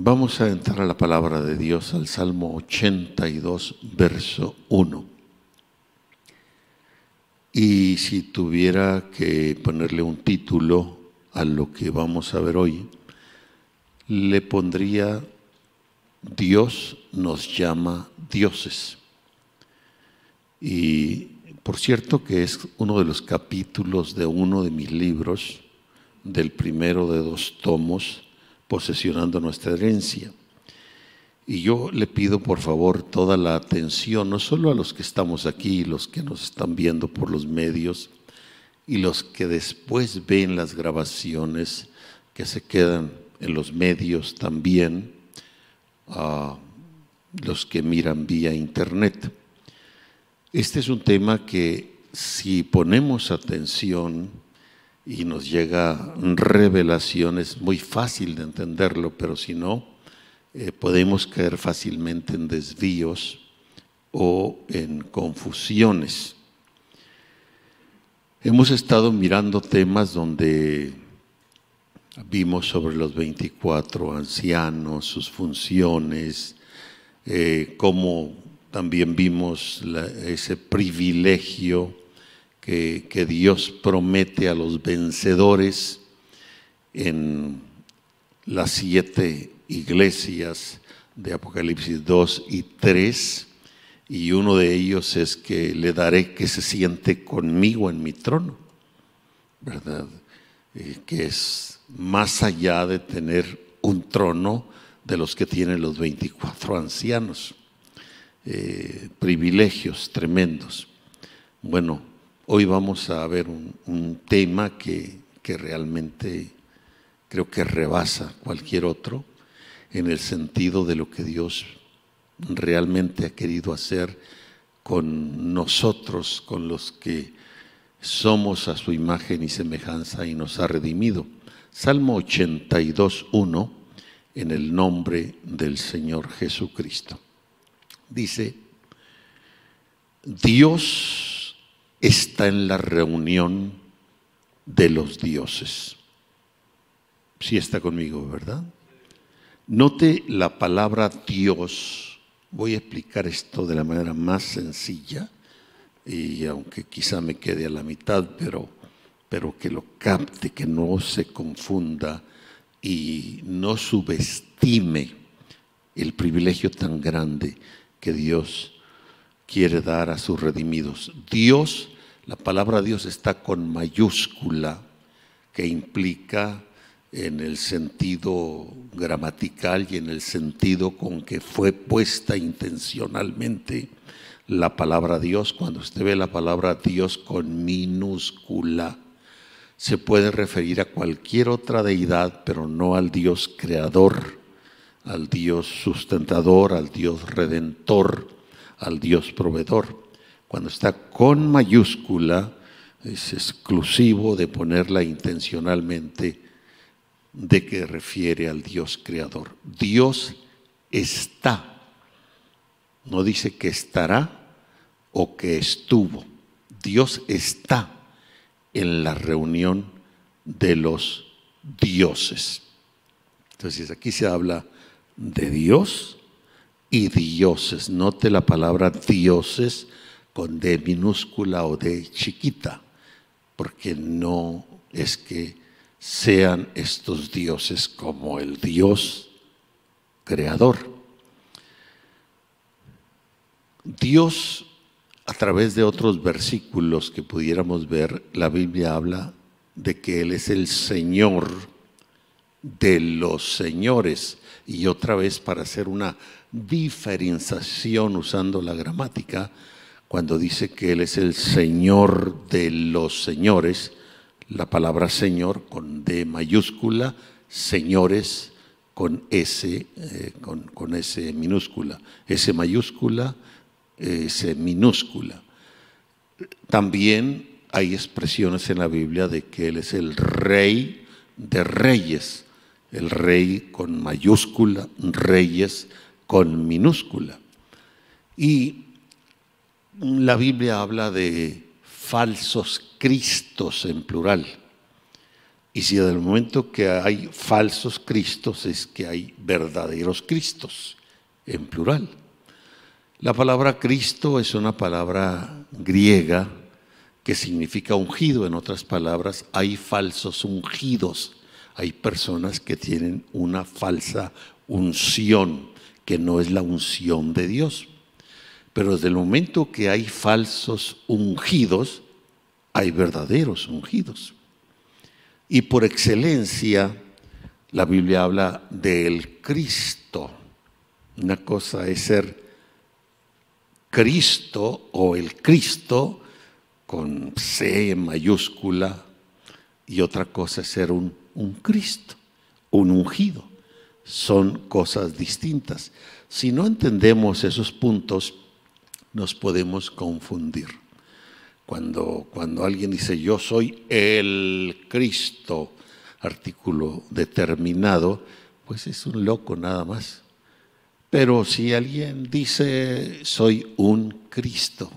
Vamos a entrar a la palabra de Dios, al Salmo 82, verso 1. Y si tuviera que ponerle un título a lo que vamos a ver hoy, le pondría Dios nos llama dioses. Y por cierto que es uno de los capítulos de uno de mis libros, del primero de dos tomos, posesionando nuestra herencia. Y yo le pido por favor toda la atención, no solo a los que estamos aquí, los que nos están viendo por los medios y los que después ven las grabaciones que se quedan en los medios también, a los que miran vía internet. Este es un tema que si ponemos atención, y nos llega revelación, es muy fácil de entenderlo, pero si no, eh, podemos caer fácilmente en desvíos o en confusiones. Hemos estado mirando temas donde vimos sobre los 24 ancianos, sus funciones, eh, cómo también vimos ese privilegio que, Dios promete a los vencedores en las siete iglesias de Apocalipsis 2 y 3, y uno de ellos es que le daré que se siente conmigo en mi trono, ¿verdad? Eh, que es más allá de tener un trono de los que tienen los 24 ancianos. Eh, privilegios tremendos. Bueno, Hoy vamos a ver un, tema que, que, realmente creo que rebasa cualquier otro en el sentido de lo que Dios realmente ha querido hacer con nosotros, con los que somos a su imagen y semejanza y nos ha redimido. Salmo 82, 1, en el nombre del Señor Jesucristo. Dice, Dios está en la reunión de los dioses. Si está conmigo, ¿verdad? Note la palabra Dios. Voy a explicar esto de la manera más sencilla y aunque quizá me quede a la mitad, pero, pero que lo capte, que no se confunda y no subestime el privilegio tan grande que Dios quiere dar a sus redimidos. Dios, la palabra Dios está con mayúscula, que implica en el sentido gramatical y en el sentido con que fue puesta intencionalmente la palabra Dios. Cuando usted ve la palabra Dios con minúscula, se puede referir a cualquier otra deidad, pero no al Dios creador, al Dios sustentador, al Dios redentor al Dios proveedor. Cuando está con mayúscula, es exclusivo de ponerla intencionalmente de que refiere al Dios creador. Dios está. No dice que estará o que estuvo. Dios está en la reunión de los dioses. Entonces aquí se habla de Dios y dioses. Note la palabra dioses con D minúscula o D chiquita, porque no es que sean estos dioses como el Dios creador. Dios, a través de otros versículos que pudiéramos ver, la Biblia habla de que Él es el Señor de los señores. Y otra vez para hacer una diferenciación usando la gramática, cuando dice que Él es el Señor de los señores, la palabra Señor con D mayúscula, señores con S, eh, con, con, S minúscula, S mayúscula, S minúscula. También hay expresiones en la Biblia de que Él es el Rey de Reyes, el Rey con mayúscula, Reyes con minúscula. Y la Biblia habla de falsos cristos en plural. Y si desde el momento que hay falsos cristos es que hay verdaderos cristos, en plural. La palabra Cristo es una palabra griega que significa ungido. En otras palabras, hay falsos ungidos. Hay personas que tienen una falsa unción, que no es la unción de Dios. Pero desde el momento que hay falsos ungidos, hay verdaderos ungidos. Y por excelencia, la Biblia habla del Cristo. Una cosa es ser Cristo o el Cristo con C mayúscula y otra cosa es ser un, un Cristo, un ungido. Son cosas distintas. Si no entendemos esos puntos, nos podemos confundir. Cuando, cuando alguien dice yo soy el Cristo, artículo determinado, pues es un loco nada más. Pero si alguien dice soy un Cristo,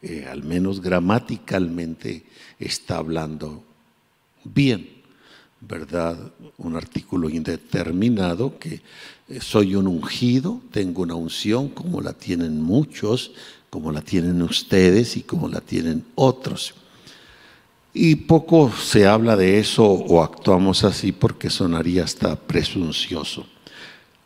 eh, al menos gramaticalmente está hablando bien, ¿verdad? Un artículo indeterminado que eh, soy un ungido, tengo una unción como la tienen muchos, como la tienen ustedes y como la tienen otros. Y poco se habla de eso o actuamos así porque sonaría hasta presuncioso.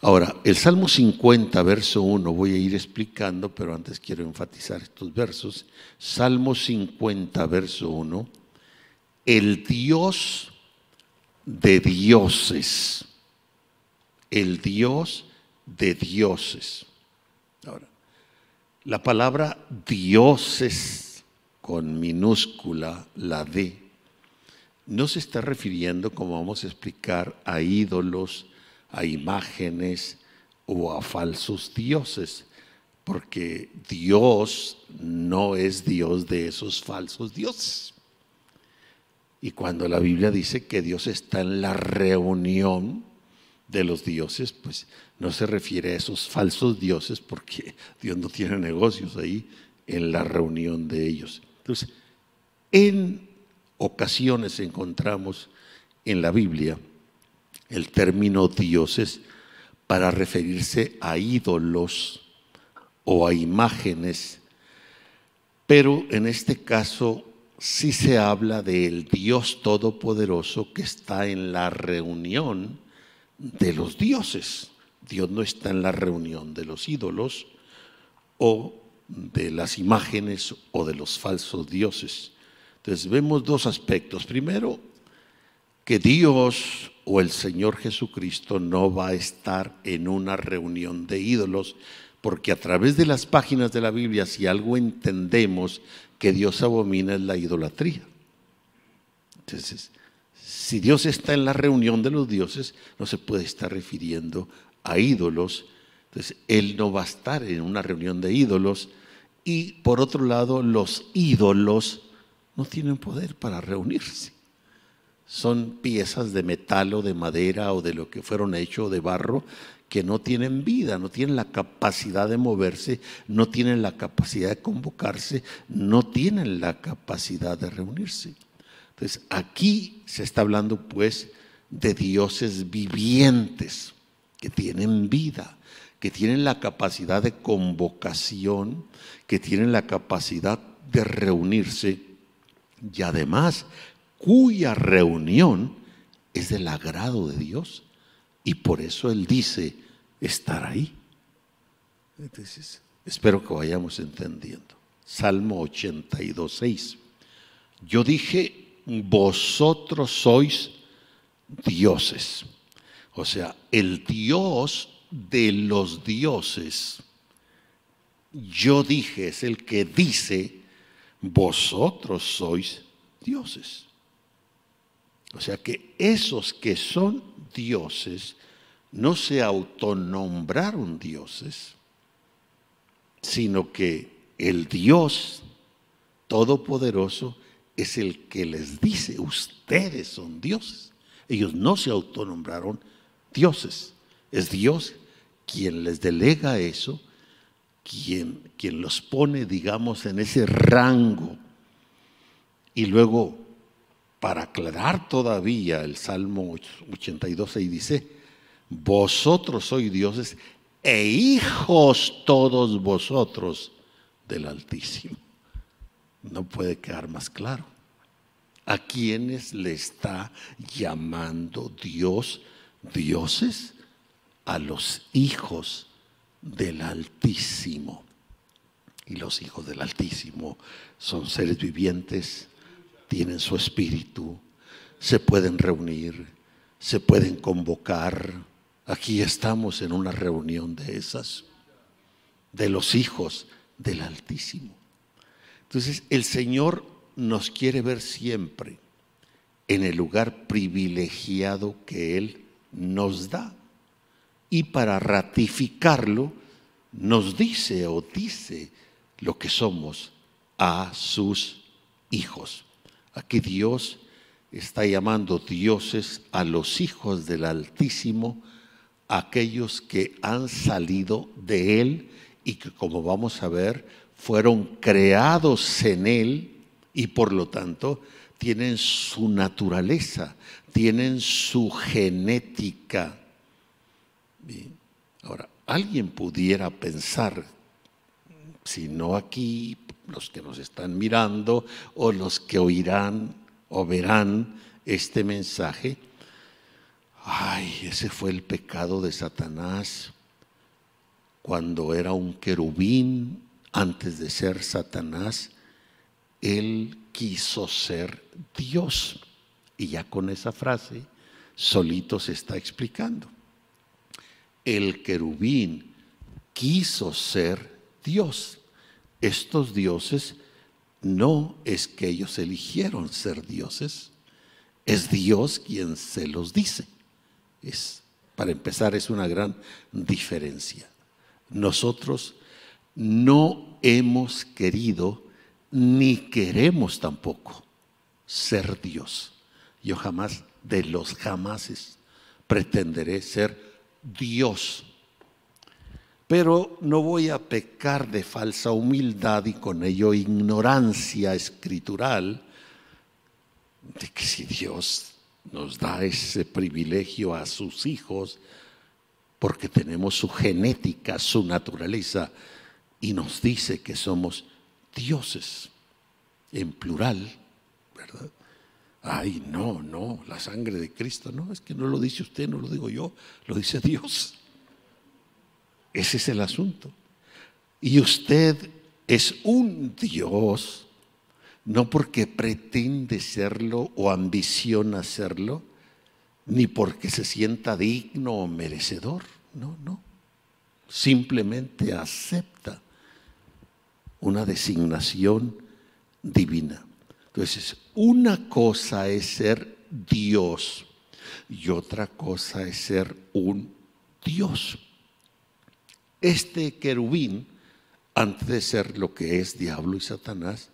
Ahora, el Salmo 50, verso 1, voy a ir explicando, pero antes quiero enfatizar estos versos. Salmo 50, verso 1, el Dios de dioses, el Dios de dioses. Ahora, la palabra dioses con minúscula, la D, no se está refiriendo, como vamos a explicar, a ídolos, a imágenes o a falsos dioses, porque Dios no es Dios de esos falsos dioses. Y cuando la Biblia dice que Dios está en la reunión, de los dioses, pues no se refiere a esos falsos dioses porque Dios no tiene negocios ahí en la reunión de ellos. Entonces, en ocasiones encontramos en la Biblia el término dioses para referirse a ídolos o a imágenes, pero en este caso sí se habla del Dios Todopoderoso que está en la reunión de los dioses. Dios no está en la reunión de los ídolos o de las imágenes o de los falsos dioses. Entonces vemos dos aspectos. Primero, que Dios o el Señor Jesucristo no va a estar en una reunión de ídolos, porque a través de las páginas de la Biblia, si algo entendemos que Dios abomina es la idolatría. Entonces, si Dios está en la reunión de los dioses, no se puede estar refiriendo a ídolos. Entonces, Él no va a estar en una reunión de ídolos. Y por otro lado, los ídolos no tienen poder para reunirse. Son piezas de metal o de madera o de lo que fueron hechos de barro que no tienen vida, no tienen la capacidad de moverse, no tienen la capacidad de convocarse, no tienen la capacidad de reunirse. Entonces, aquí se está hablando pues de dioses vivientes que tienen vida, que tienen la capacidad de convocación, que tienen la capacidad de reunirse y además cuya reunión es del agrado de Dios y por eso Él dice estar ahí. Espero que vayamos entendiendo. Salmo 82, 6. Yo dije, vosotros sois dioses. O sea, el Dios de los dioses, yo dije, es el que dice, vosotros sois dioses. O sea que esos que son dioses no se autonombraron dioses, sino que el Dios Todopoderoso es el que les dice, ustedes son dioses. Ellos no se autonombraron dioses. Es Dios quien les delega eso, quien, quien los pone, digamos, en ese rango. Y luego para aclarar todavía el Salmo 82 y dice, vosotros sois dioses e hijos todos vosotros del Altísimo. No puede quedar más claro. ¿A quiénes le está llamando Dios dioses? A los hijos del Altísimo. Y los hijos del Altísimo son seres vivientes, tienen su espíritu, se pueden reunir, se pueden convocar. Aquí estamos en una reunión de esas, de los hijos del Altísimo. Entonces el Señor nos quiere ver siempre en el lugar privilegiado que Él nos da. Y para ratificarlo, nos dice o dice lo que somos a sus hijos. Aquí Dios está llamando dioses a los hijos del Altísimo, aquellos que han salido de Él y que como vamos a ver, fueron creados en Él y por lo tanto tienen su naturaleza, tienen su genética. Ahora, alguien pudiera pensar, si no aquí, los que nos están mirando o los que oirán o verán este mensaje, ay, ese fue el pecado de Satanás cuando era un querubín antes de ser Satanás, él quiso ser Dios. Y ya con esa frase solito se está explicando. El querubín quiso ser Dios estos dioses no es que ellos eligieron ser dioses, es Dios quien se los dice. Es, para empezar, es una gran diferencia. Nosotros no hemos querido ni queremos tampoco ser Dios. Yo jamás, de los jamases, pretenderé ser Dios pero no voy a pecar de falsa humildad y con ello ignorancia escritural de que si Dios nos da ese privilegio a sus hijos, porque tenemos su genética, su naturaleza, y nos dice que somos dioses, en plural, ¿verdad? Ay, no, no, la sangre de Cristo, no, es que no lo dice usted, no lo digo yo, lo dice Dios. Ese es el asunto. Y usted es un Dios, no porque pretende serlo o ambiciona serlo, ni porque se sienta digno o merecedor. No, no. Simplemente acepta una designación divina. Entonces, una cosa es ser Dios y otra cosa es ser un Dios. Este querubín, antes de ser lo que es diablo y Satanás,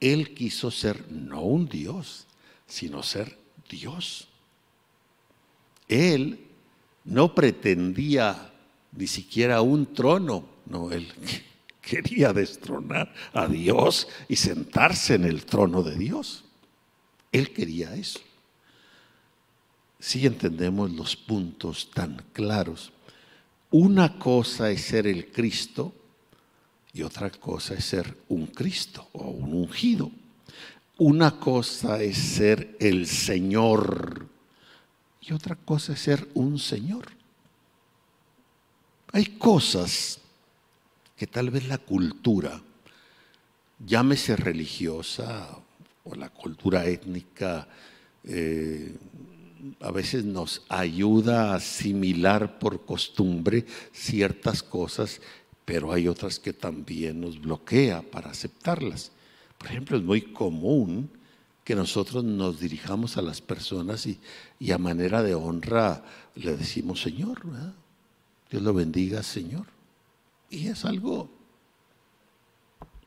él quiso ser no un Dios, sino ser Dios. Él no pretendía ni siquiera un trono, no, él quería destronar a Dios y sentarse en el trono de Dios. Él quería eso. Si entendemos los puntos tan claros. Una cosa es ser el Cristo y otra cosa es ser un Cristo o un ungido. Una cosa es ser el Señor y otra cosa es ser un Señor. Hay cosas que tal vez la cultura, llámese religiosa o la cultura étnica, eh, a veces nos ayuda a asimilar por costumbre ciertas cosas, pero hay otras que también nos bloquea para aceptarlas. Por ejemplo, es muy común que nosotros nos dirijamos a las personas y, a manera de honra le decimos Señor, Dios lo bendiga, Señor. Y es algo,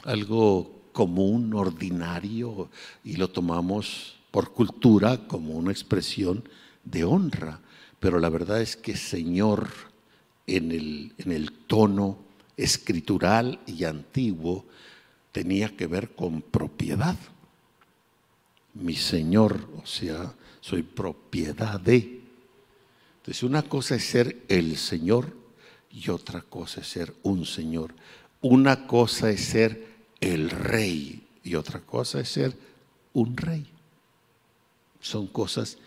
algo común, ordinario, y lo tomamos por cultura como una expresión de honra, pero la verdad es que Señor en el, en el tono escritural y antiguo tenía que ver con propiedad. mi Señor, o sea, soy propiedad de. Entonces, una cosa es ser el Señor y otra cosa es ser un Señor. Una cosa es ser el Rey y otra cosa es ser un Rey. Son cosas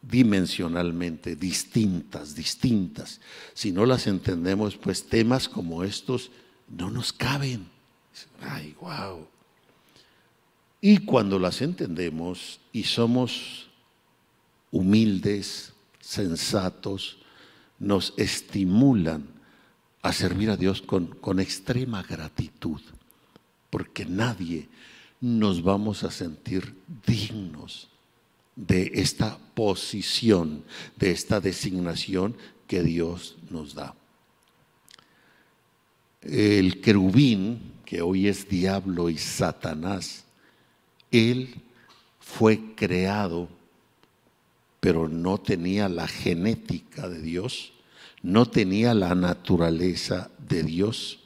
dimensionalmente distintas, distintas. Si no las entendemos, pues temas como estos no nos caben. Ay, wow. Y cuando las entendemos y somos humildes, sensatos, nos estimulan a servir a Dios con, con extrema gratitud, porque nadie nos vamos a sentir dignos de esta posición, de esta designación que Dios nos da. El querubín, que hoy es diablo y Satanás, él fue creado, pero no tenía la genética de Dios, no tenía la naturaleza de Dios.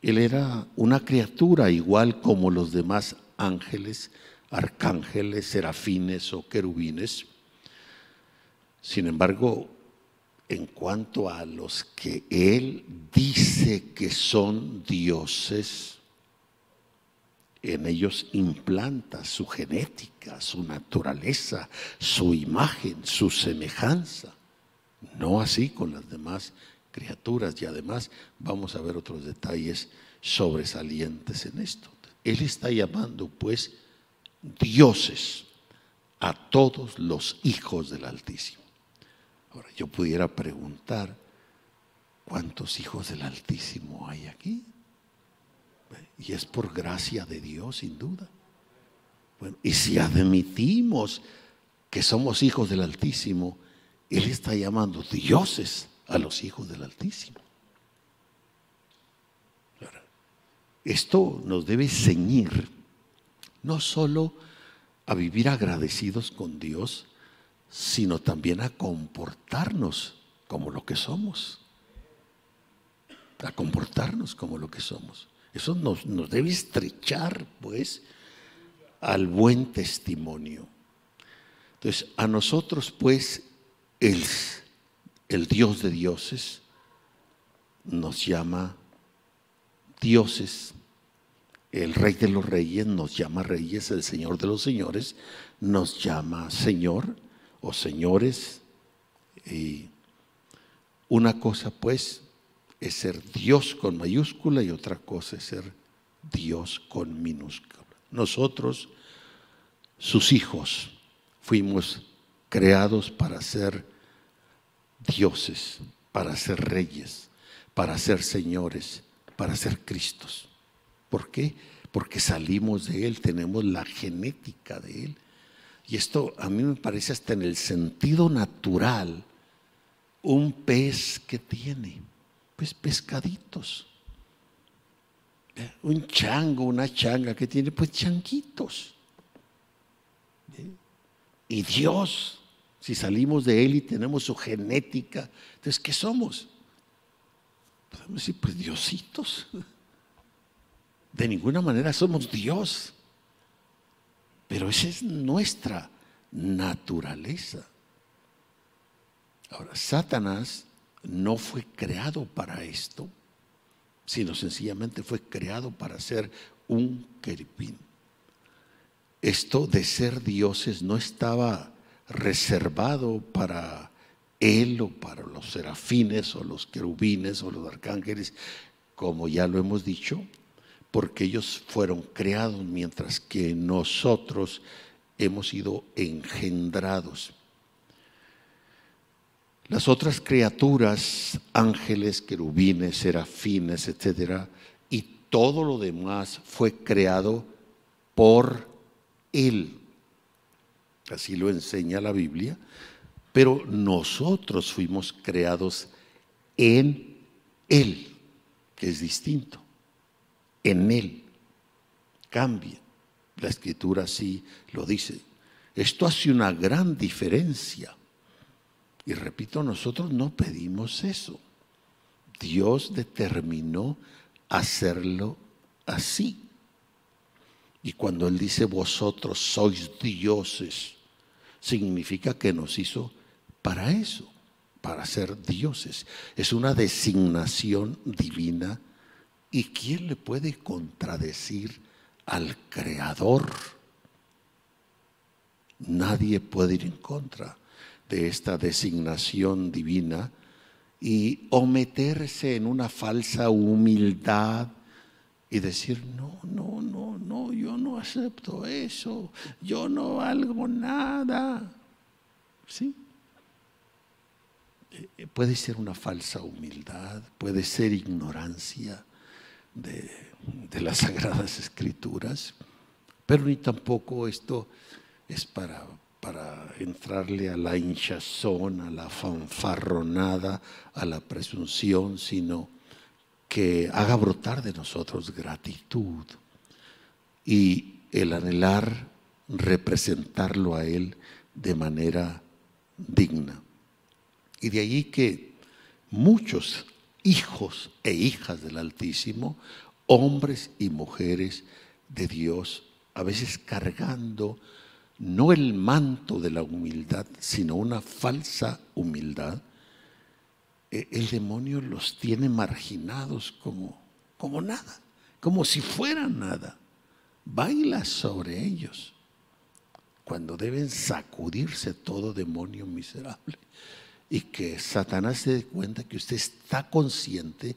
Él era una criatura igual como los demás ángeles, arcángeles, serafines o querubines. Sin embargo, en cuanto a los que Él dice que son dioses, en ellos implanta su genética, su naturaleza, su imagen, su semejanza. No así con las demás criaturas y además vamos a ver otros detalles sobresalientes en esto. Él está llamando pues dioses a todos los hijos del Altísimo. Ahora yo pudiera preguntar, ¿cuántos hijos del Altísimo hay aquí? Y es por gracia de Dios, sin duda. Bueno, y si admitimos que somos hijos del Altísimo, Él está llamando dioses a los hijos del Altísimo. Esto nos debe ceñir no solo a vivir agradecidos con Dios, sino también a comportarnos como lo que somos. A comportarnos como lo que somos. Eso nos, debe estrechar, pues, al buen testimonio. Entonces, a nosotros, pues, el, el Dios de dioses nos llama dioses. El Rey de los Reyes nos llama reyes, el Señor de los Señores nos llama Señor o señores. Y una cosa, pues, es ser Dios con mayúscula y otra cosa es ser Dios con minúscula. Nosotros, sus hijos, fuimos creados para ser dioses, para ser reyes, para ser señores, para ser Cristos. ¿Por qué? Porque salimos de Él, tenemos la genética de Él. Y esto a mí me parece hasta en el sentido natural un pez que tiene pues pescaditos. Un chango, una changa que tiene pues changuitos. Y Dios, si salimos de Él y tenemos su genética, entonces ¿qué somos? Podemos decir, pues diositos. De ninguna manera somos Dios. Pero esa es nuestra naturaleza. Ahora, Satanás no fue creado para esto, sino sencillamente fue creado para ser un querubín. Esto de ser dioses no estaba reservado para él o para los serafines o los querubines o los arcángeles, como ya lo hemos dicho, porque ellos fueron creados mientras que nosotros hemos sido engendrados. Las otras criaturas, ángeles, querubines, serafines, etcétera, y todo lo demás fue creado por Él. Así lo enseña la Biblia. Pero nosotros fuimos creados en Él, que es distinto. En Él. Cambia. La escritura así lo dice. Esto hace una gran diferencia. Y repito, nosotros no pedimos eso. Dios determinó hacerlo así. Y cuando Él dice vosotros sois dioses, significa que nos hizo para eso, para ser dioses. Es una designación divina. ¿Y quién le puede contradecir al Creador? Nadie puede ir en contra de esta designación divina y o meterse en una falsa humildad y decir, no, no, no, no, yo no acepto eso, yo no valgo nada. ¿Sí? Eh, puede ser una falsa humildad, puede ser ignorancia de, las sagradas escrituras, pero ni tampoco esto es para, para entrarle a la hinchazón, a la fanfarronada, a la presunción, sino que haga brotar de nosotros gratitud y el anhelar representarlo a Él de manera digna. Y de ahí que muchos hijos e hijas del Altísimo, hombres y mujeres de Dios, a veces cargando no el manto de la humildad, sino una falsa humildad, eh, el demonio los tiene marginados como, como nada, como si fueran nada. Baila sobre ellos cuando deben sacudirse todo demonio miserable y que Satanás se dé cuenta que usted está consciente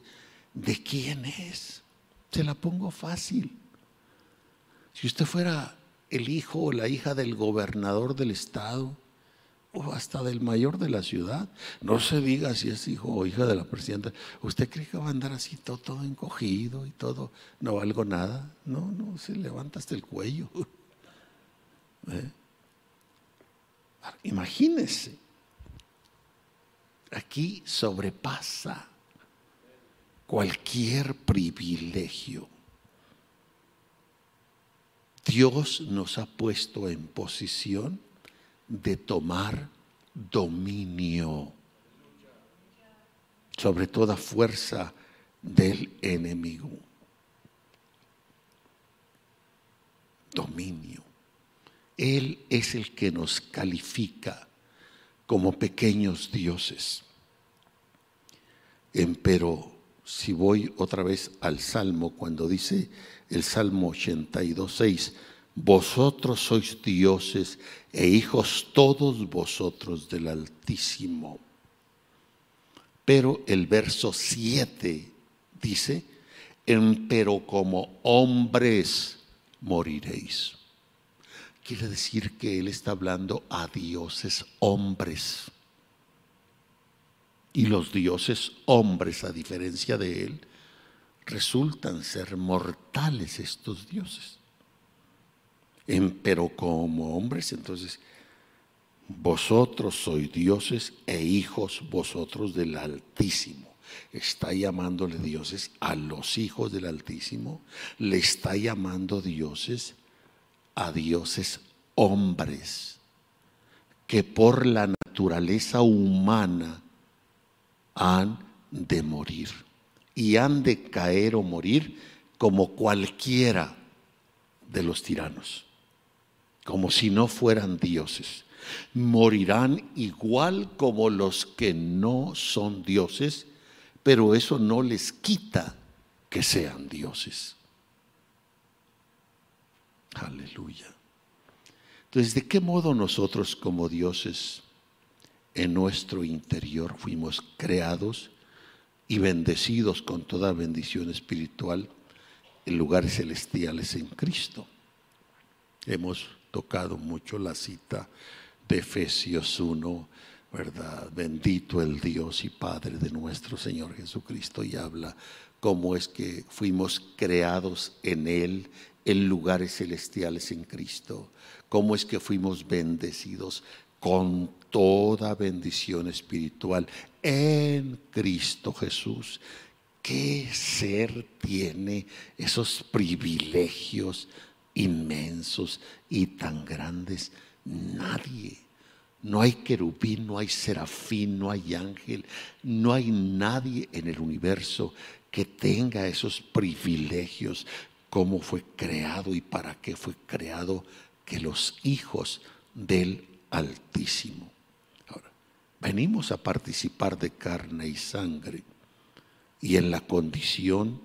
de quién es. Se la pongo fácil. Si usted fuera el hijo o la hija del gobernador del estado o hasta del mayor de la ciudad. No se diga si es hijo o hija de la presidenta. ¿Usted cree que va a andar así todo, encogido y todo? No valgo nada. No, no, se levanta hasta el cuello. ¿Eh? Imagínese. Aquí sobrepasa cualquier privilegio Dios nos ha puesto en posición de tomar dominio sobre toda fuerza del enemigo. Dominio. Él es el que nos califica como pequeños dioses. Pero si voy otra vez al Salmo, cuando dice el Salmo 82, 6, vosotros sois dioses e hijos todos vosotros del Altísimo. Pero el verso 7 dice, pero como hombres moriréis. Quiere decir que Él está hablando a dioses hombres. Y los dioses hombres, a diferencia de Él, resultan ser mortales estos dioses. pero como hombres, entonces, vosotros sois dioses e hijos vosotros del Altísimo. Está llamándole dioses a los hijos del Altísimo, le está llamando dioses a dioses hombres, que por la naturaleza humana han de morir y han de caer o morir como cualquiera de los tiranos, como si no fueran dioses. Morirán igual como los que no son dioses, pero eso no les quita que sean dioses. Aleluya. Entonces, ¿de qué modo nosotros como dioses en nuestro interior fuimos creados y bendecidos con toda bendición espiritual en lugares celestiales en Cristo. Hemos tocado mucho la cita de Efesios 1, ¿verdad? Bendito el Dios y Padre de nuestro Señor Jesucristo y habla cómo es que fuimos creados en Él en lugares celestiales en Cristo, cómo es que fuimos bendecidos con toda bendición espiritual en Cristo Jesús. ¿Qué ser tiene esos privilegios inmensos y tan grandes? Nadie. No hay querubín, no hay serafín, no hay ángel, no hay nadie en el universo que tenga esos privilegios cómo fue creado y para qué fue creado que los hijos del Altísimo. Ahora, venimos a participar de carne y sangre y en la condición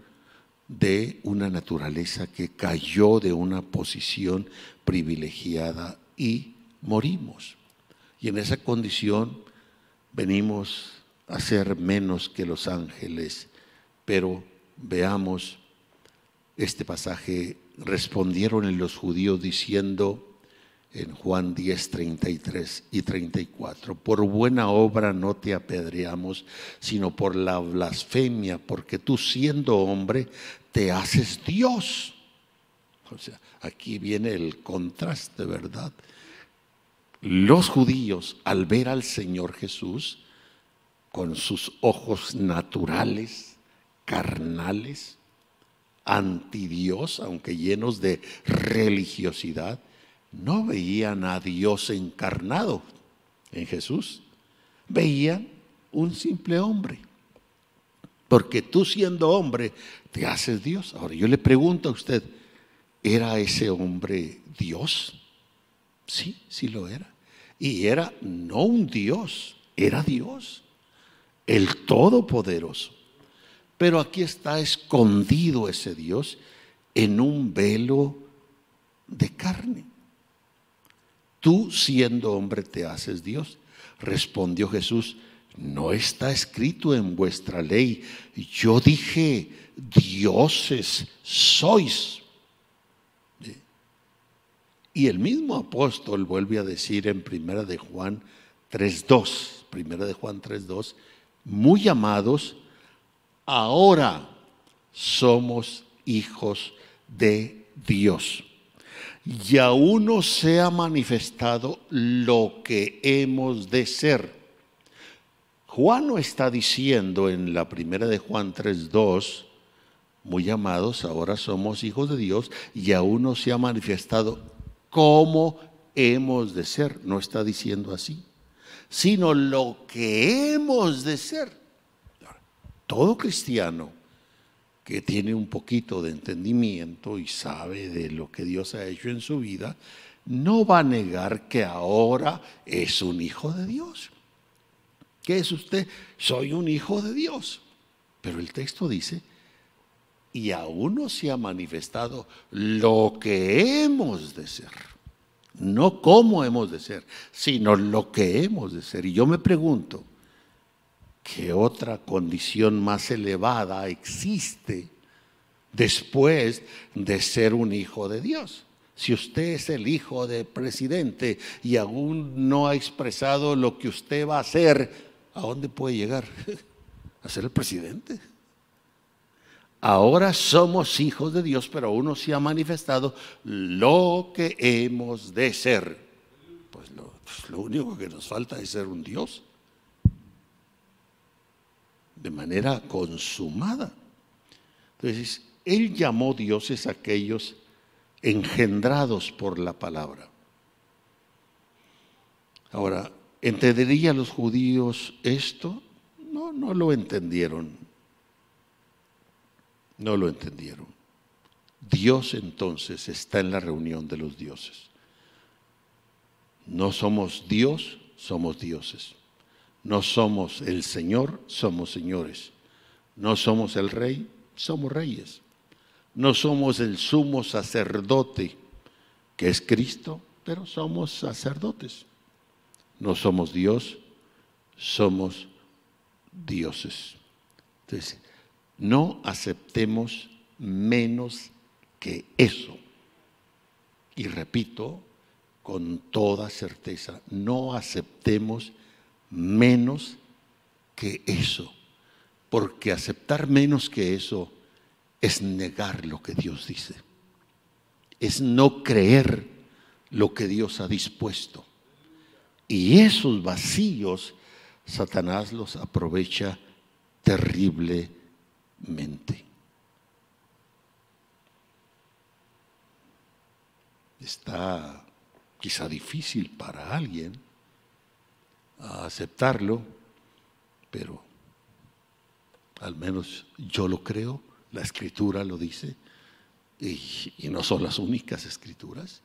de una naturaleza que cayó de una posición privilegiada y morimos. Y en esa condición venimos a ser menos que los ángeles, pero veamos este pasaje, respondieron en los judíos diciendo en Juan 10, 33 y 34, por buena obra no te apedreamos, sino por la blasfemia, porque tú siendo hombre te haces Dios. O sea, aquí viene el contraste, ¿verdad? Los judíos, al ver al Señor Jesús, con sus ojos naturales, carnales, anti Dios, aunque llenos de religiosidad, no veían a Dios encarnado en Jesús, veían un simple hombre. Porque tú siendo hombre te haces Dios. Ahora yo le pregunto a usted, ¿era ese hombre Dios? Sí, sí lo era. Y era no un Dios, era Dios, el Todopoderoso. Pero aquí está escondido ese Dios en un velo de carne. Tú siendo hombre te haces Dios. Respondió Jesús, no está escrito en vuestra ley. Yo dije, dioses sois. Y el mismo apóstol vuelve a decir en Primera de Juan 3.2, Primera de Juan 3.2, muy amados, ahora somos hijos de Dios. Y aún no se ha manifestado lo que hemos de ser. Juan no está diciendo en la primera de Juan 3.2, muy amados, ahora somos hijos de Dios y aún no se ha manifestado cómo hemos de ser. No está diciendo así, sino lo que hemos de ser. Todo cristiano que tiene un poquito de entendimiento y sabe de lo que Dios ha hecho en su vida, no va a negar que ahora es un hijo de Dios. ¿Qué es usted? Soy un hijo de Dios. Pero el texto dice, y aún no se ha manifestado lo que hemos de ser. No cómo hemos de ser, sino lo que hemos de ser. Y yo me pregunto, ¿qué otra condición más elevada existe después de ser un hijo de Dios? Si usted es el hijo del presidente y aún no ha expresado lo que usted va a hacer, ¿a dónde puede llegar? ¿A ser el presidente? Ahora somos hijos de Dios, pero aún no se ha manifestado lo que hemos de ser. Pues lo, pues lo único que nos falta es ser un Dios de manera consumada. Entonces, Él llamó dioses aquellos engendrados por la palabra. Ahora, ¿entenderían los judíos esto? No, no lo entendieron. No lo entendieron. Dios entonces está en la reunión de los dioses. No somos Dios, somos dioses. No somos el Señor, somos señores. No somos el rey, somos reyes. No somos el sumo sacerdote, que es Cristo, pero somos sacerdotes. No somos Dios, somos dioses. Entonces, no aceptemos menos que eso. Y repito con toda certeza, no aceptemos menos que eso. Porque aceptar menos que eso es negar lo que Dios dice. Es no creer lo que Dios ha dispuesto. Y esos vacíos Satanás los aprovecha terrible mente. Está quizá difícil para alguien aceptarlo, pero al menos yo lo creo, la escritura lo dice, y, no son las únicas escrituras,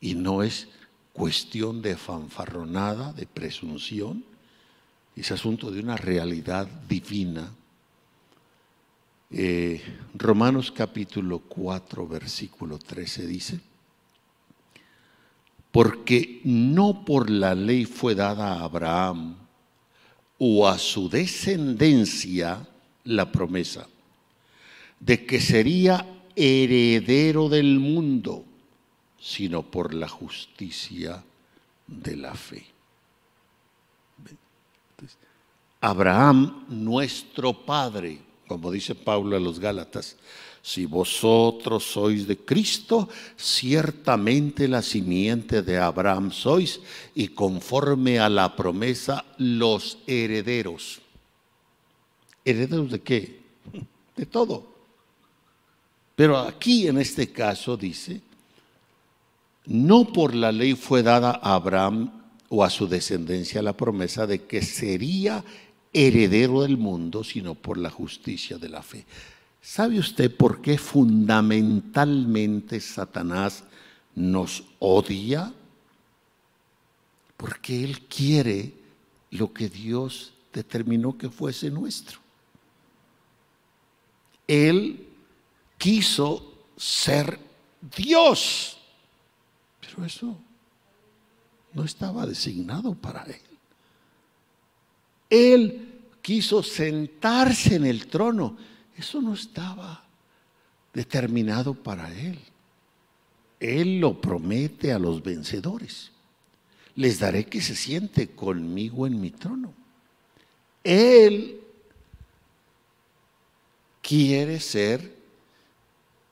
y no es cuestión de fanfarronada, de presunción, es asunto de una realidad divina. Eh, Romanos capítulo 4, versículo 13 dice, porque no por la ley fue dada a Abraham o a su descendencia la promesa de que sería heredero del mundo, sino por la justicia de la fe. Abraham, nuestro Padre, como dice Pablo a los Gálatas, si vosotros sois de Cristo, ciertamente la simiente de Abraham sois y conforme a la promesa los herederos. ¿Herederos de qué? De todo. Pero aquí en este caso dice, no por la ley fue dada a Abraham o a su descendencia la promesa de que sería heredero del mundo, sino por la justicia de la fe. ¿Sabe usted por qué fundamentalmente Satanás nos odia? Porque Él quiere lo que Dios determinó que fuese nuestro. Él quiso ser Dios, pero eso no estaba designado para Él. Él quiso sentarse en el trono. Eso no estaba determinado para Él. Él lo promete a los vencedores. Les daré que se siente conmigo en mi trono. Él quiere ser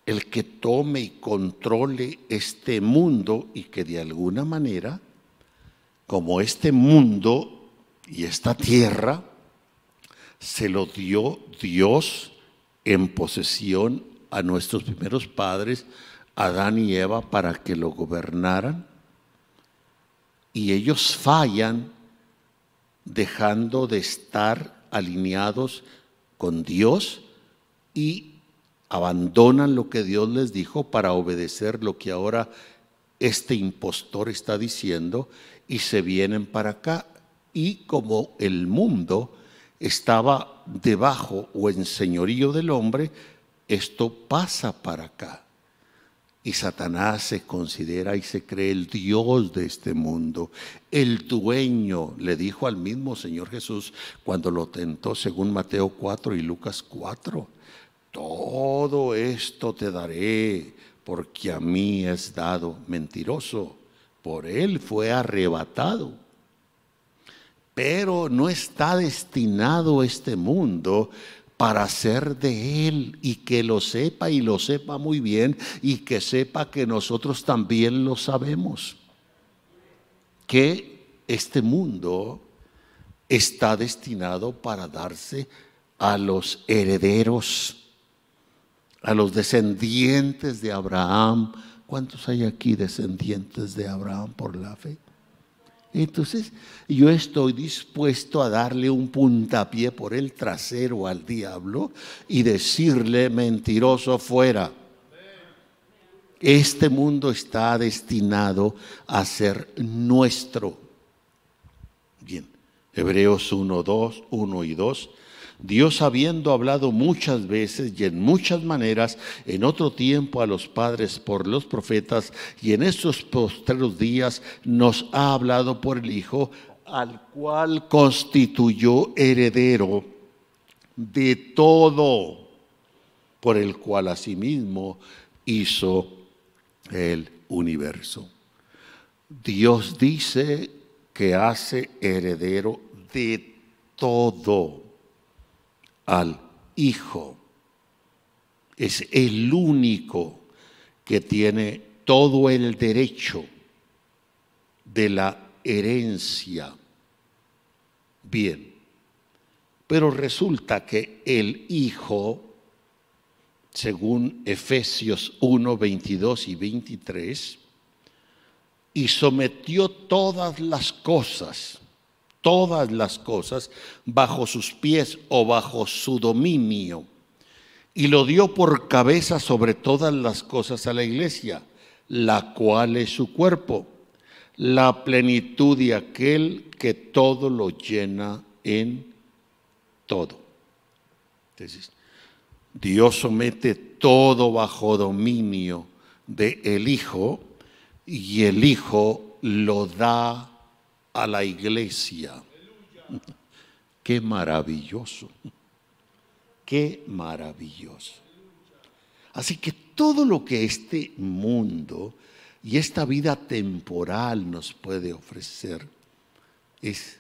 el que tome y controle este mundo y que de alguna manera, como este mundo y esta tierra se lo dio Dios en posesión a nuestros primeros padres, Adán y Eva, para que lo gobernaran. Y ellos fallan dejando de estar alineados con Dios y abandonan lo que Dios les dijo para obedecer lo que ahora este impostor está diciendo y se vienen para acá y como el mundo estaba debajo o en señorío del hombre, esto pasa para acá. Y Satanás se considera y se cree el Dios de este mundo, el dueño, le dijo al mismo Señor Jesús cuando lo tentó según Mateo 4 y Lucas 4. Todo esto te daré porque a mí es dado mentiroso. Por él fue arrebatado pero no está destinado este mundo para ser de Él y que lo sepa y lo sepa muy bien y que sepa que nosotros también lo sabemos. Que este mundo está destinado para darse a los herederos, a los descendientes de Abraham. ¿Cuántos hay aquí descendientes de Abraham por la fe? Entonces yo estoy dispuesto a darle un puntapié por el trasero al diablo y decirle mentiroso fuera. Este mundo está destinado a ser nuestro. Bien, Hebreos 1, 2, 1 y 2 Dios habiendo hablado muchas veces y en muchas maneras en otro tiempo a los padres por los profetas y en estos postreros días nos ha hablado por el Hijo, al cual constituyó heredero de todo, por el cual asimismo hizo el universo. Dios dice que hace heredero de todo al Hijo. Es el único que tiene todo el derecho de la herencia. Bien, pero resulta que el Hijo, según Efesios 1, 22 y 23, y sometió todas las cosas todas las cosas bajo sus pies o bajo su dominio, y lo dio por cabeza sobre todas las cosas a la iglesia, la cual es su cuerpo, la plenitud de aquel que todo lo llena en todo. Entonces, Dios somete todo bajo dominio de el Hijo y el Hijo lo da a la iglesia. Qué maravilloso. Qué maravilloso. Así que todo lo que este mundo y esta vida temporal nos puede ofrecer es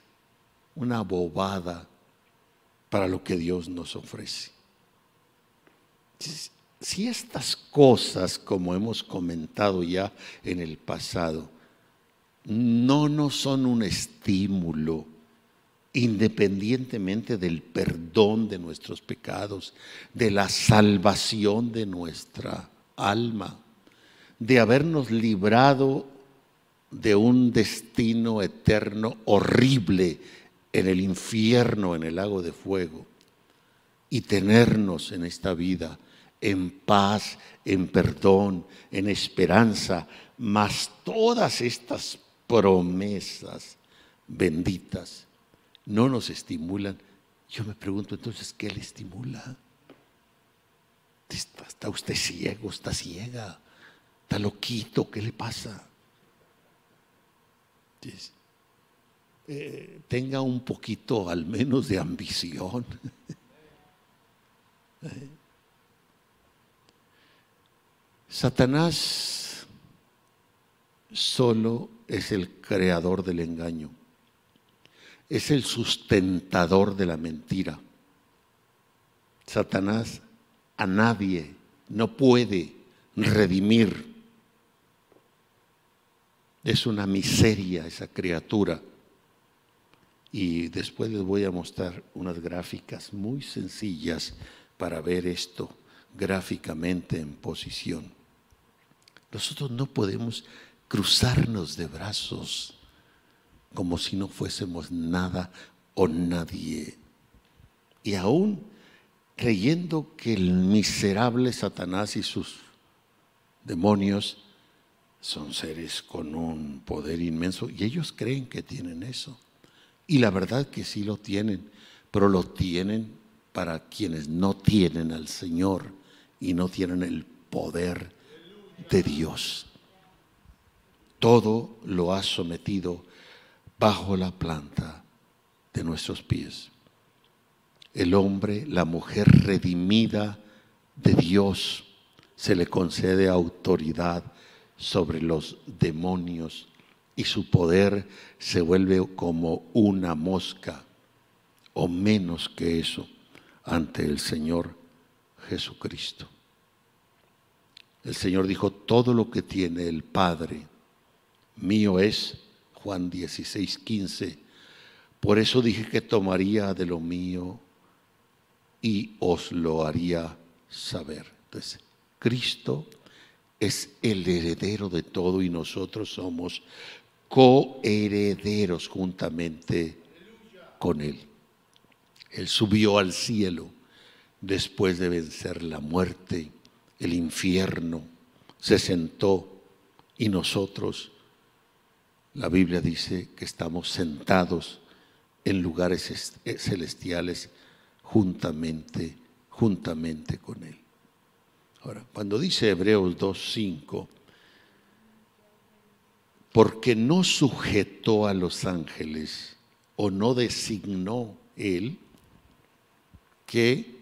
una bobada para lo que Dios nos ofrece. Si estas cosas, como hemos comentado ya en el pasado, no nos son un estímulo independientemente del perdón de nuestros pecados, de la salvación de nuestra alma, de habernos librado de un destino eterno horrible en el infierno, en el lago de fuego, y tenernos en esta vida en paz, en perdón, en esperanza, más todas estas promesas benditas no nos estimulan, yo me pregunto entonces, ¿qué le estimula? ¿Está usted ciego? ¿Está ciega? ¿Está loquito? ¿Qué le pasa? Eh, tenga un poquito al menos de ambición. Eh. Satanás solo es el creador del engaño es el sustentador de la mentira. Satanás a nadie no puede redimir. Es una miseria esa criatura. Y después les voy a mostrar unas gráficas muy sencillas para ver esto gráficamente en posición. Nosotros no podemos cruzarnos de brazos como si no fuésemos nada o nadie. Y aún creyendo que el miserable Satanás y sus demonios son seres con un poder inmenso y ellos creen que tienen eso. Y la verdad que sí lo tienen, pero lo tienen para quienes no tienen al Señor y no tienen el poder de Dios. Todo lo ha sometido bajo la planta de nuestros pies. El hombre, la mujer redimida de Dios, se le concede autoridad sobre los demonios y su poder se vuelve como una mosca o menos que eso ante el Señor Jesucristo. El Señor dijo, todo lo que tiene el Padre mío es Juan 16, 15. Por eso dije que tomaría de lo mío y os lo haría saber. Entonces, Cristo es el heredero de todo y nosotros somos coherederos juntamente con Él. Él subió al cielo después de vencer la muerte, el infierno, se sentó y nosotros la Biblia dice que estamos sentados en lugares eh, celestiales juntamente, juntamente con Él. Ahora, cuando dice Hebreos 2.5, porque no sujetó a los ángeles o no designó Él que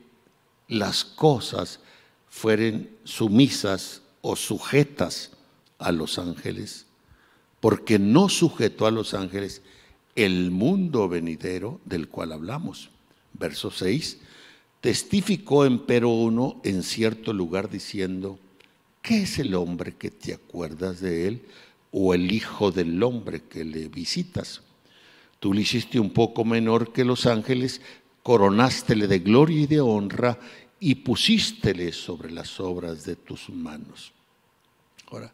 las cosas fueren sumisas o sujetas a los ángeles, porque no sujetó a los ángeles el mundo venidero del cual hablamos. Verso 6, testificó empero uno en cierto lugar diciendo, ¿qué es el hombre que te acuerdas de él o el hijo del hombre que le visitas? Tú le hiciste un poco menor que los ángeles, coronástele de gloria y de honra y pusístele sobre las obras de tus manos. Ahora,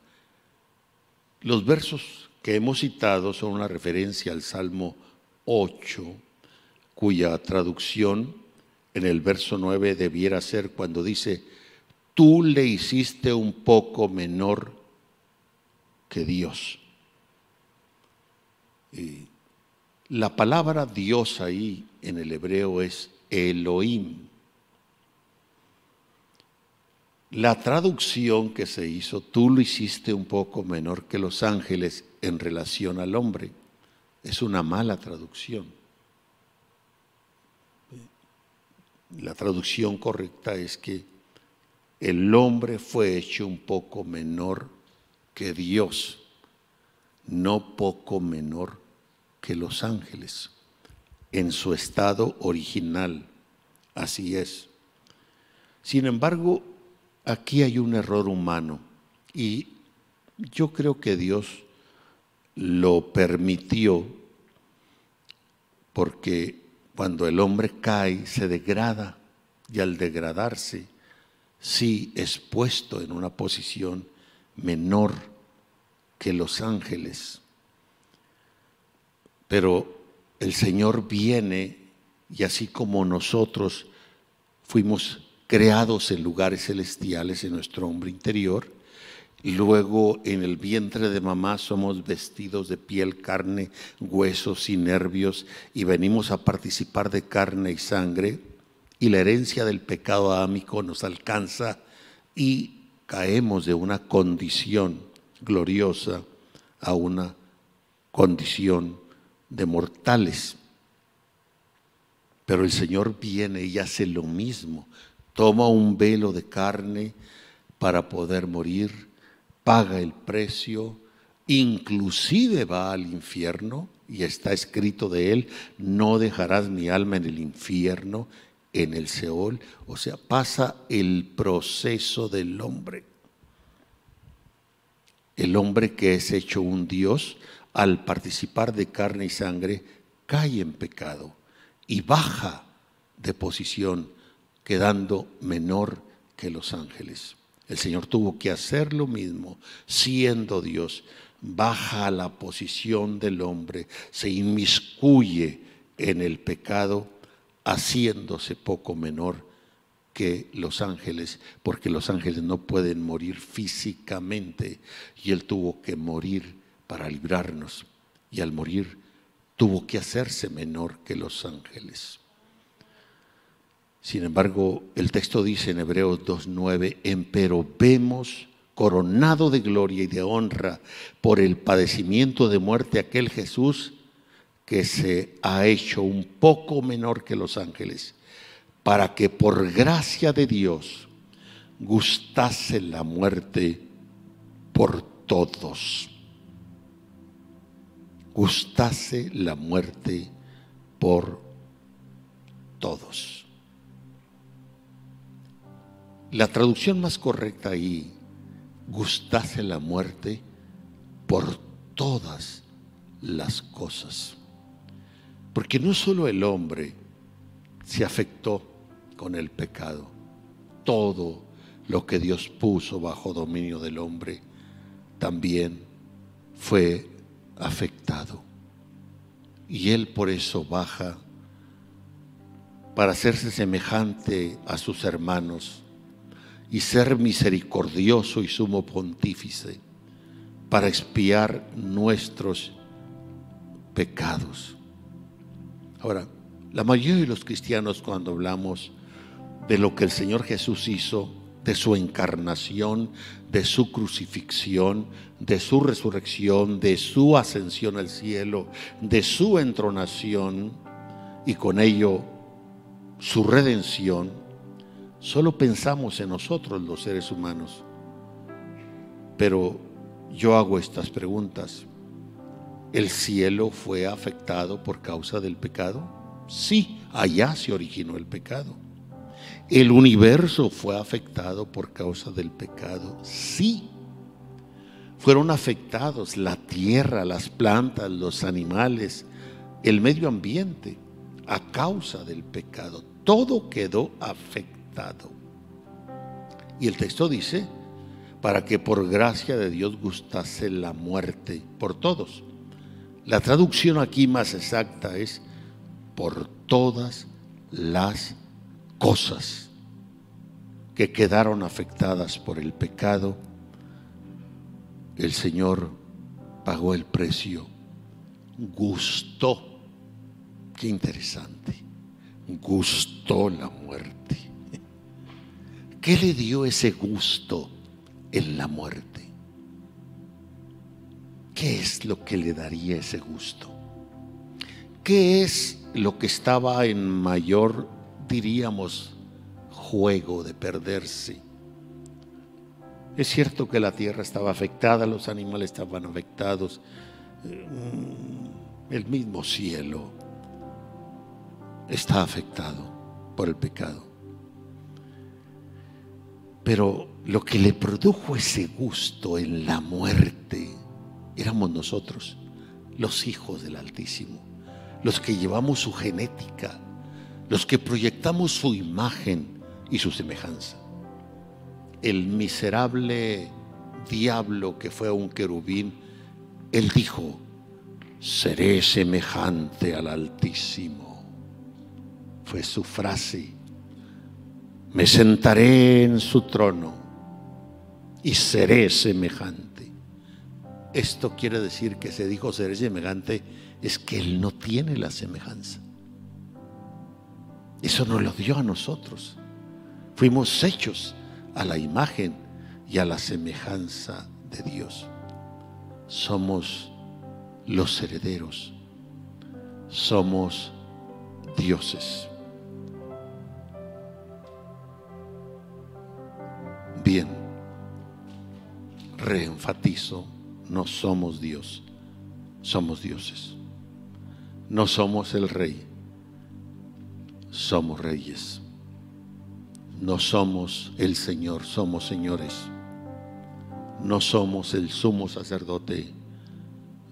los versos que hemos citado son una referencia al Salmo 8, cuya traducción en el verso 9 debiera ser cuando dice, tú le hiciste un poco menor que Dios. Y la palabra Dios ahí en el hebreo es Elohim. La traducción que se hizo, tú lo hiciste un poco menor que los ángeles en relación al hombre, es una mala traducción. La traducción correcta es que el hombre fue hecho un poco menor que Dios, no poco menor que los ángeles, en su estado original. Así es. Sin embargo, aquí hay un error humano y yo creo que Dios lo permitió porque cuando el hombre cae se degrada y al degradarse sí es puesto en una posición menor que los ángeles. Pero el Señor viene y así como nosotros fuimos creados en lugares celestiales en nuestro hombre interior, y luego en el vientre de mamá somos vestidos de piel, carne, huesos y nervios y venimos a participar de carne y sangre y la herencia del pecado adámico nos alcanza y caemos de una condición gloriosa a una condición de mortales. Pero el Señor viene y hace lo mismo toma un velo de carne para poder morir, paga el precio, inclusive va al infierno, y está escrito de él, no dejarás mi alma en el infierno, en el Seol, o sea, pasa el proceso del hombre. El hombre que es hecho un Dios, al participar de carne y sangre, cae en pecado y baja de posición quedando menor que los ángeles. El Señor tuvo que hacer lo mismo, siendo Dios, baja a la posición del hombre, se inmiscuye en el pecado, haciéndose poco menor que los ángeles, porque los ángeles no pueden morir físicamente y Él tuvo que morir para librarnos y al morir tuvo que hacerse menor que los ángeles. Sin embargo, el texto dice en Hebreos 2.9, empero vemos coronado de gloria y de honra por el padecimiento de muerte aquel Jesús que se ha hecho un poco menor que los ángeles, para que por gracia de Dios gustase la muerte por todos. Gustase la muerte por todos. La traducción más correcta ahí, gustase la muerte por todas las cosas. Porque no solo el hombre se afectó con el pecado, todo lo que Dios puso bajo dominio del hombre también fue afectado. Y él por eso baja para hacerse semejante a sus hermanos y ser misericordioso y sumo pontífice para expiar nuestros pecados. Ahora, la mayoría de los cristianos cuando hablamos de lo que el Señor Jesús hizo, de su encarnación, de su crucifixión, de su resurrección, de su ascensión al cielo, de su entronación y con ello su redención, Solo pensamos en nosotros los seres humanos. Pero yo hago estas preguntas. ¿El cielo fue afectado por causa del pecado? Sí, allá se originó el pecado. ¿El universo fue afectado por causa del pecado? Sí. Fueron afectados la tierra, las plantas, los animales, el medio ambiente a causa del pecado. Todo quedó afectado y el texto dice, para que por gracia de Dios gustase la muerte por todos. La traducción aquí más exacta es por todas las cosas que quedaron afectadas por el pecado, el Señor pagó el precio, gustó, qué interesante, gustó la muerte. ¿Qué le dio ese gusto en la muerte? ¿Qué es lo que le daría ese gusto? ¿Qué es lo que estaba en mayor, diríamos, juego de perderse? Es cierto que la tierra estaba afectada, los animales estaban afectados, mm, el mismo cielo está afectado por el pecado. Pero lo que le produjo ese gusto en la muerte éramos nosotros, los hijos del Altísimo, los que llevamos su genética, los que proyectamos su imagen y su semejanza. El miserable diablo que fue un querubín, él dijo, seré semejante al Altísimo. Fue su frase. Me sentaré en su trono y seré semejante. Esto quiere decir que se dijo seré semejante, es que Él no tiene la semejanza. Eso nos lo dio a nosotros. Fuimos hechos a la imagen y a la semejanza de Dios. Somos los herederos. Somos dioses. Bien, reenfatizo, no somos Dios, somos dioses. No somos el rey, somos reyes. No somos el Señor, somos señores. No somos el sumo sacerdote,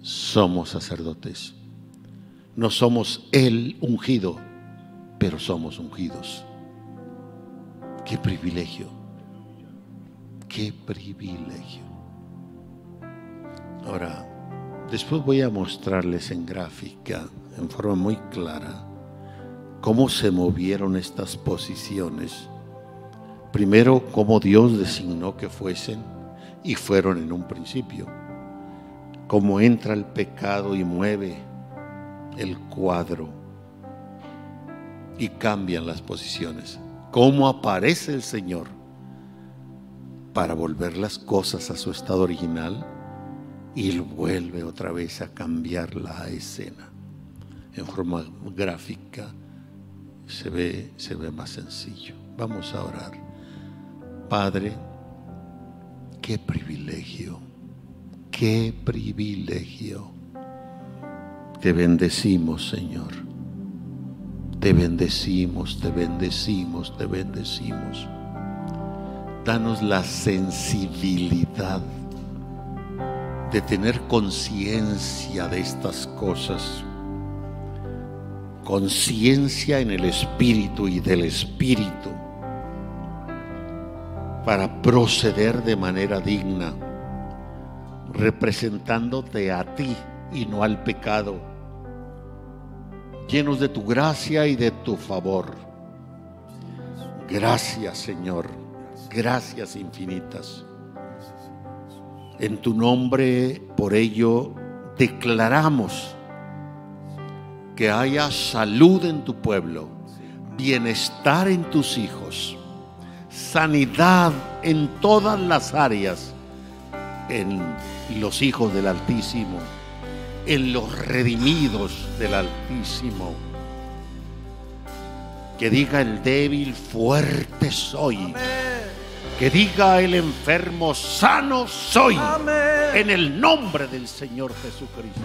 somos sacerdotes. No somos el ungido, pero somos ungidos. Qué privilegio, qué privilegio. Ahora, después voy a mostrarles en gráfica, en forma muy clara, cómo se movieron estas posiciones Primero, cómo Dios designó que fuesen y fueron en un principio. Cómo entra el pecado y mueve el cuadro y cambian las posiciones. Cómo aparece el Señor para volver las cosas a su estado original y vuelve otra vez a cambiar la escena. En forma gráfica se ve, se ve más sencillo. Vamos a orar. Padre, qué privilegio, qué privilegio. Te bendecimos, Señor. Te bendecimos, te bendecimos, te bendecimos. Danos la sensibilidad de tener conciencia de estas cosas. Conciencia en el Espíritu y del Espíritu para proceder de manera digna, representándote a ti y no al pecado, llenos de tu gracia y de tu favor. Gracias Señor, gracias infinitas. En tu nombre, por ello, declaramos que haya salud en tu pueblo, bienestar en tus hijos sanidad en todas las áreas, en los hijos del Altísimo, en los redimidos del Altísimo. Que diga el débil, fuerte soy. Que diga el enfermo, sano soy. En el nombre del Señor Jesucristo.